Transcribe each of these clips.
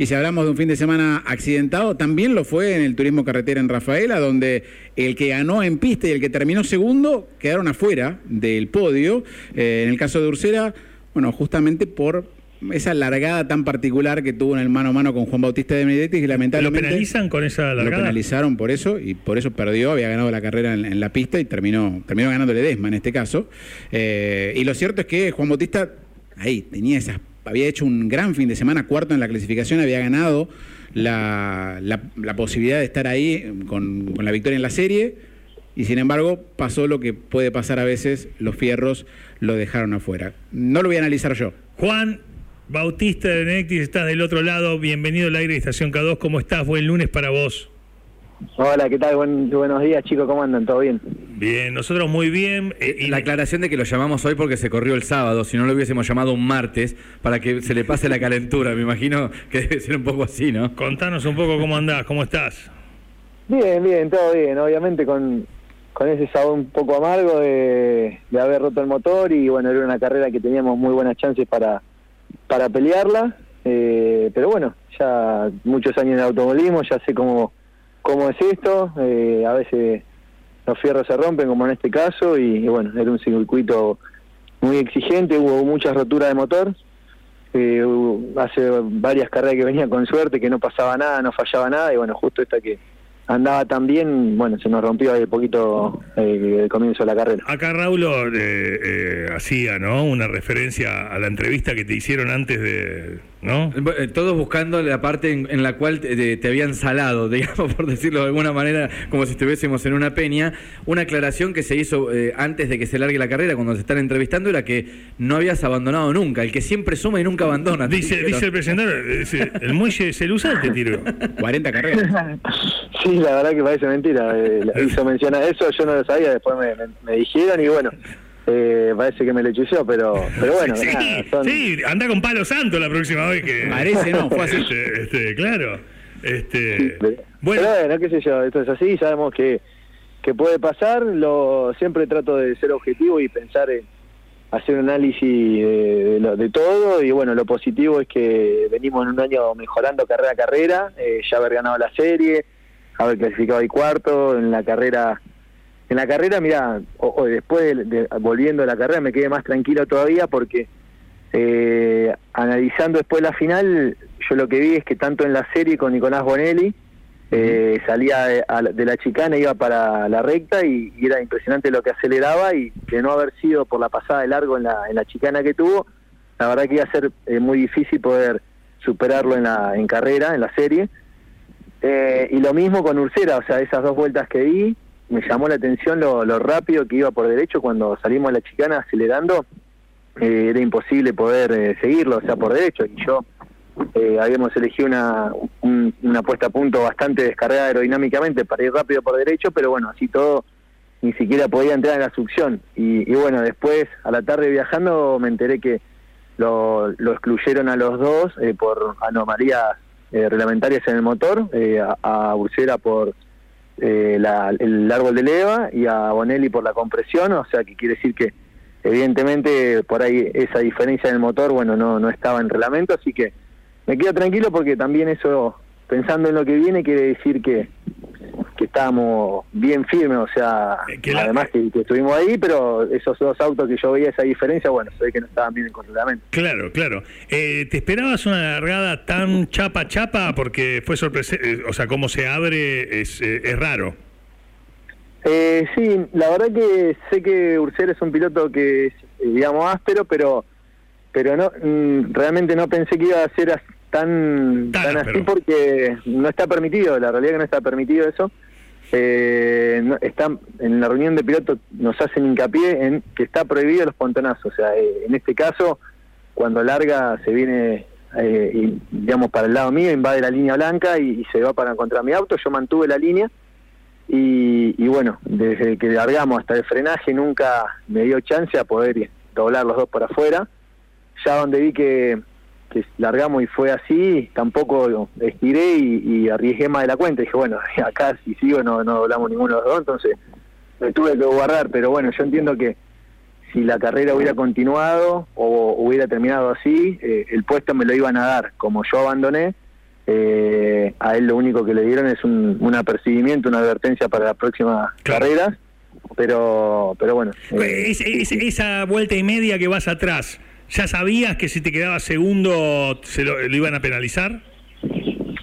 Y si hablamos de un fin de semana accidentado, también lo fue en el turismo carretera en Rafaela, donde el que ganó en pista y el que terminó segundo quedaron afuera del podio. Eh, en el caso de Ursera, bueno, justamente por esa largada tan particular que tuvo en el mano a mano con Juan Bautista de Benedetti, que lamentablemente... ¿Lo penalizan con esa largada? Lo penalizaron por eso y por eso perdió, había ganado la carrera en, la pista y terminó, terminó ganándole Desma en este caso. Eh, y lo cierto es que Juan Bautista ahí tenía esas había hecho un gran fin de semana, cuarto en la clasificación, había ganado la, posibilidad de estar ahí con, la victoria en la serie y sin embargo pasó lo que puede pasar a veces, los fierros lo dejaron afuera. No lo voy a analizar yo. Juan Bautista de Nectis, estás del otro lado, bienvenido al aire de Estación K2, ¿cómo estás? Buen lunes para vos. Hola, ¿qué tal? buenos días, chicos, ¿cómo andan? ¿Todo bien? Bien, nosotros muy bien. Eh, y la aclaración de que lo llamamos hoy porque se corrió el sábado, si no lo hubiésemos llamado un martes, para que se le pase la calentura, me imagino que debe ser un poco así, ¿no? Contanos un poco cómo andás, cómo estás. Bien, bien, todo bien, obviamente con, con ese sabor un poco amargo de, haber roto el motor y bueno, era una carrera que teníamos muy buenas chances para, para pelearla, eh, pero bueno, ya muchos años en automovilismo, ya sé cómo cómo es esto, eh, a veces los fierros se rompen como en este caso y, bueno, era un circuito muy exigente, hubo muchas roturas de motor, eh, hace varias carreras que venía con suerte, que no pasaba nada, no fallaba nada y bueno, justo esta que andaba tan bien, bueno, se nos rompió ahí poquito eh, el comienzo de la carrera. Acá Raúl eh, hacía, ¿no? Una referencia a la entrevista que te hicieron antes de, ¿no? Eh, todos buscando la parte en, la cual te, habían salado, digamos, por decirlo de alguna manera, como si estuviésemos en una peña. Una aclaración que se hizo eh, antes de que se largue la carrera, cuando se están entrevistando, era que no habías abandonado nunca, el que siempre suma y nunca abandona. Dice, dice el presentador, el muelle se usa te tiró. 40 carreras. sí, la verdad que parece mentira. Eh, hizo mención a eso, yo no lo sabía, después me dijeron y bueno. Eh, parece que me lo pero, pero bueno. Sí, anda con palo santo la próxima vez que. Parece, no, fue así. Este, este, claro. Este, bueno. bueno, qué sé yo, esto es así, sabemos que, que puede pasar. Lo, siempre trato de ser objetivo y pensar en hacer un análisis de, de, todo. Y bueno, lo positivo es que venimos en un año mejorando carrera a carrera, eh, ya haber ganado la serie, haber clasificado ahí cuarto, en la carrera en la carrera, mira, o, después de, volviendo a la carrera me quedé más tranquilo todavía porque eh, analizando después la final, yo lo que vi es que tanto en la serie con Nicolás Bonelli, eh, salía de, la chicana, iba para la recta y, era impresionante lo que aceleraba y de no haber sido por la pasada de largo en la, en la chicana que tuvo, la verdad que iba a ser eh, muy difícil poder superarlo en la en carrera, en la serie. y lo mismo con Ursera, o sea, esas dos vueltas que di, me llamó la atención lo, rápido que iba por derecho cuando salimos a la chicana acelerando, eh, era imposible poder eh, seguirlo, o sea, por derecho. Y yo eh, habíamos elegido una, una puesta a punto bastante descargada aerodinámicamente para ir rápido por derecho, pero bueno, así todo ni siquiera podía entrar en la succión. Y, bueno, después a la tarde viajando me enteré que lo, lo excluyeron a los dos por anomalías reglamentarias en el motor, a, a por eh, el árbol de leva y a Bonelli por la compresión, o sea que quiere decir que evidentemente por ahí esa diferencia en el motor, bueno, no, no estaba en reglamento, así que me quedo tranquilo porque también eso, pensando en lo que viene, quiere decir que estábamos bien firmes, o sea, eh, además que, estuvimos ahí, pero esos dos autos que yo veía esa diferencia, bueno, se ve que no estaban bien en controlamiento. Claro, claro. Eh, ¿Te esperabas una largada tan chapa chapa? Porque fue sorpresa, eh, o sea, cómo se abre es, es raro. sí, la verdad que sé que Ursera es un piloto que es, digamos, áspero, pero pero no mm, realmente no pensé que iba a ser tan, tan, así porque no está permitido, la realidad que no está permitido eso eh, está, en la reunión de pilotos nos hacen hincapié en que está prohibido los pontonazos. O sea, eh, en este caso, cuando larga se viene, eh, digamos, para el lado mío, invade la línea blanca y, se va para encontrar mi auto. Yo mantuve la línea y, y, bueno, desde que largamos hasta el frenaje nunca me dio chance a poder doblar los dos por afuera. Ya donde vi que que largamos y fue así, tampoco estiré y, arriesgué más de la cuenta. dije, bueno, acá si sigo no, no doblamos ninguno de los dos, entonces me tuve que guardar. Pero bueno, yo entiendo que si la carrera hubiera continuado o hubiera terminado así, eh, el puesto me lo iban a dar. Como yo abandoné, Eh, a él lo único que le dieron es un, un apercibimiento, una advertencia para la próxima Claro. carrera, pero pero bueno. eh, Es- es- esa vuelta y media que vas atrás, ¿ya sabías que si te quedabas segundo se lo, lo iban a penalizar?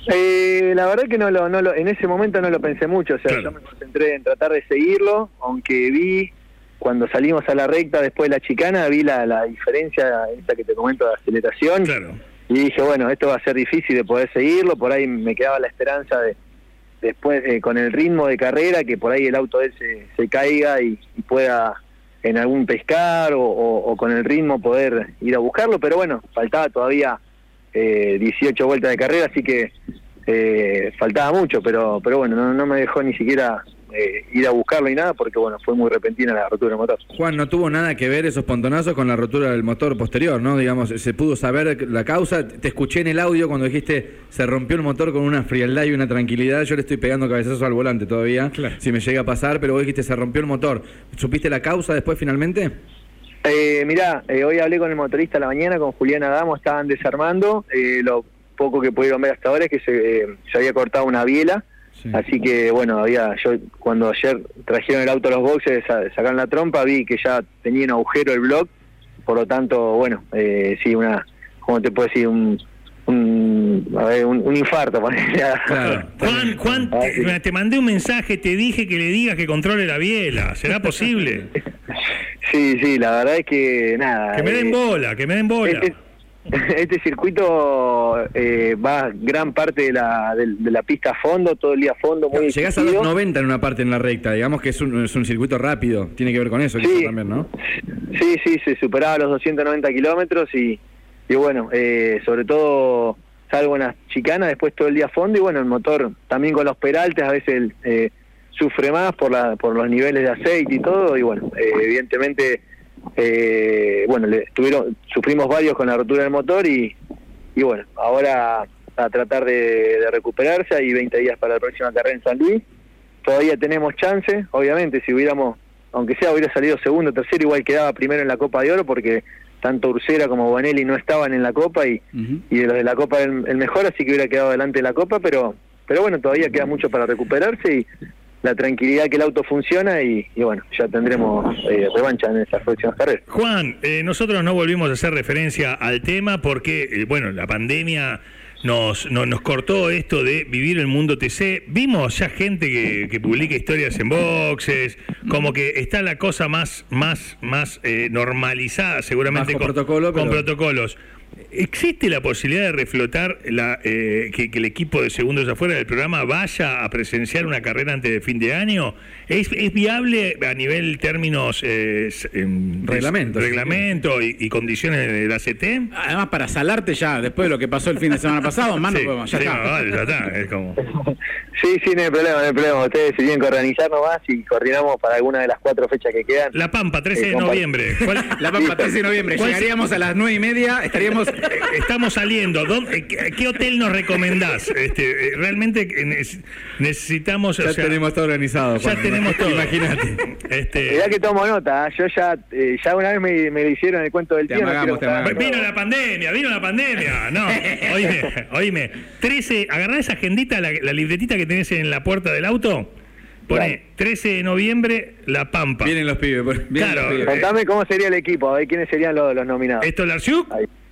Eh, la verdad que no lo, no lo, en ese momento no lo pensé mucho, o sea, Claro. yo me concentré en tratar de seguirlo, aunque vi cuando salimos a la recta después de la chicana, vi la, la diferencia esta que te comento de aceleración Claro. y dije, bueno, esto va a ser difícil de poder seguirlo, por ahí me quedaba la esperanza de después eh, con el ritmo de carrera que por ahí el auto él se, se caiga y, y pueda en algún pescar o, con el ritmo poder ir a buscarlo, pero bueno, faltaba todavía eh, 18 vueltas de carrera, así que eh, faltaba mucho, pero pero bueno, no, no me dejó ni siquiera eh, ir a buscarlo y nada, porque bueno, fue muy repentina la rotura del motor. Juan, no tuvo nada que ver esos pontonazos con la rotura del motor posterior, ¿no? Digamos, se pudo saber la causa. Te escuché en el audio cuando dijiste se rompió el motor con una frialdad y una tranquilidad. Yo le estoy pegando cabezazos al volante todavía, si me llega a pasar, pero vos dijiste se rompió el motor. ¿Supiste la causa después finalmente? Eh, mirá, eh, hoy hablé con el motorista a la mañana, con Julián Adamo, estaban desarmando. eh, lo poco que pudieron ver hasta ahora es que se, eh, se había cortado una biela. Sí. Así que bueno, había yo cuando ayer trajeron el auto a los boxes, sa- sacaron la trompa, vi que ya tenía un agujero el block. Por lo tanto, bueno, eh, sí, una, ¿cómo te puedo decir? Un, un, a ver, un, un infarto. ponele. Claro. Juan, Juan, Ah, te, mandé un mensaje, te dije que le digas que controle la biela. ¿Será posible? Sí, sí, la verdad es que nada. Que me den eh, bola, que me den bola. este circuito eh, va gran parte de la, de, de la pista a fondo, todo el día a fondo, muy Llegás a exigido. 290 en una parte en la recta, digamos que es un, es un circuito rápido. Tiene que ver con eso, Sí. también, ¿no? Sí, sí, se superaba los 290 kilómetros y, y bueno, eh, sobre todo salvo en las chicanas, después todo el día a fondo y bueno, el motor también con los peraltes a veces eh, sufre más por, la, por los niveles de aceite y todo y bueno, eh, evidentemente, eh, bueno, le, tuvieron, sufrimos varios con la rotura del motor y, y bueno, ahora a tratar de, de recuperarse, hay 20 días para la próxima carrera en San Luis, todavía tenemos chance, obviamente si hubiéramos, aunque sea hubiera salido segundo, tercero, igual quedaba primero en la Copa de Oro porque tanto Ursera como Bonelli no estaban en la Copa y, de los de la Copa el, el mejor, así que hubiera quedado adelante de la Copa, pero pero bueno, todavía queda mucho para recuperarse y la tranquilidad que el auto funciona y, y bueno, ya tendremos eh, revancha en esas próximas carreras. Juan, eh, nosotros no volvimos a hacer referencia al tema porque, eh, bueno, la pandemia nos, no- nos cortó esto de vivir el mundo TC. Vimos ya gente que, que publica historias en boxes, como que está la cosa más, más, más eh, normalizada, seguramente Bajo protocolo, con pero- protocolos. ¿Existe la posibilidad de reflotar la, eh, que, que el equipo de segundos afuera del programa vaya a presenciar una carrera antes de fin de año? ¿Es, es viable a nivel términos eh, em, de- Reglamentos. reglamento y, y condiciones del ACT? Además, para salarte ya, después de lo que pasó el fin de semana pasado, más no Sí, podemos, ya sí, está. no, vale, ya está, es como- Sí, sí, no hay problema, no hay problema. Ustedes se tienen que organizar nomás y coordinamos para alguna de las cuatro fechas que quedan. La Pampa, 13 de Eh, compa- noviembre. ¿Cuál- La Pampa, 13 de noviembre. ¿Cuál- Llegaríamos a las 9 y media, estaríamos... Estamos saliendo. ¿Dónde- qué, qué hotel nos recomendás? Este, eh, realmente eh, neces- necesitamos. o Ya sea, tenemos todo organizado. Ya tenemos todo. Imagínate. Este, Mirá que tomo nota, yo ya eh, ya una vez me, me hicieron el cuento del no buscar- Vino la pandemia, vino la pandemia. No, oíme, oíme. 13, agarrá esa agendita, la, la libretita que tenés en la puerta del auto. Pone Claro. 13 de noviembre, La Pampa. Vienen los pibes. por- Bien, Claro. bien. Contame cómo sería el equipo, a ver quiénes serían los, los nominados. Esto es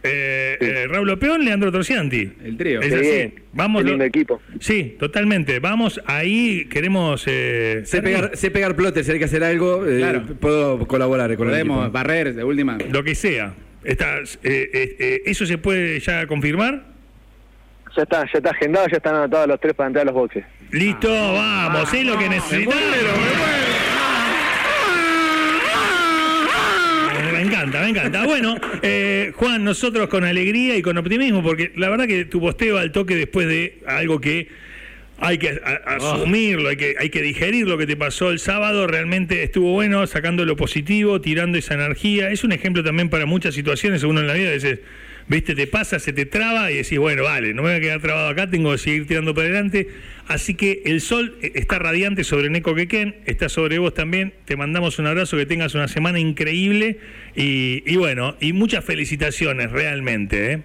Eh, eh, Raúl Opeón, Leandro Torcianti. El trío. Es así. Vamos. lindo lo- equipo. Sí, totalmente. Vamos ahí, queremos. Eh, Sé pegar, sé pegar plotes, si hay que hacer algo, eh, Claro. puedo colaborar con el Podemos barrer de última. lo que sea. Eh, eh, eh, ¿Eso se puede ya confirmar? Ya está, ya está agendado, ya están anotados los tres para entrar a los boxes. Listo, vamos, es lo que necesitamos. Me encanta, me encanta. Bueno, eh, Juan, nosotros con alegría y con optimismo, porque la verdad que tu posteo al toque después de algo que hay que a- asumirlo, hay que, hay que digerir lo que te pasó el sábado, realmente estuvo bueno, sacando lo positivo, tirando esa energía. Es un ejemplo también para muchas situaciones, uno en la vida a veces, viste, te pasa, se te traba y decís, bueno, vale, no me voy a quedar trabado acá, tengo que seguir tirando para adelante. Así que el sol eh, está radiante sobre Neko Quequén, está sobre vos también. Te mandamos un abrazo, que tengas una semana increíble y, y bueno, y muchas felicitaciones realmente. ¿eh?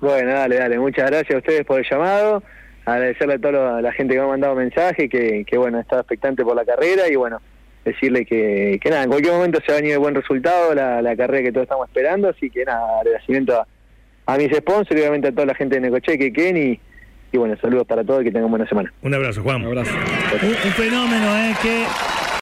Bueno, dale, dale. Muchas gracias a ustedes por el llamado. Agradecerle a toda la gente que me ha mandado mensaje, que, que bueno, estaba expectante por la carrera y bueno, decirle que, que nada, en cualquier momento se va a venir de buen resultado la, la carrera que todos estamos esperando, así que nada, agradecimiento a, a mis sponsors y obviamente a toda la gente de Necocheque, Ken y, y bueno, saludos para todos y que tengan buena semana. Un abrazo, Juan. Un abrazo. Un, un fenómeno, ¿eh? Que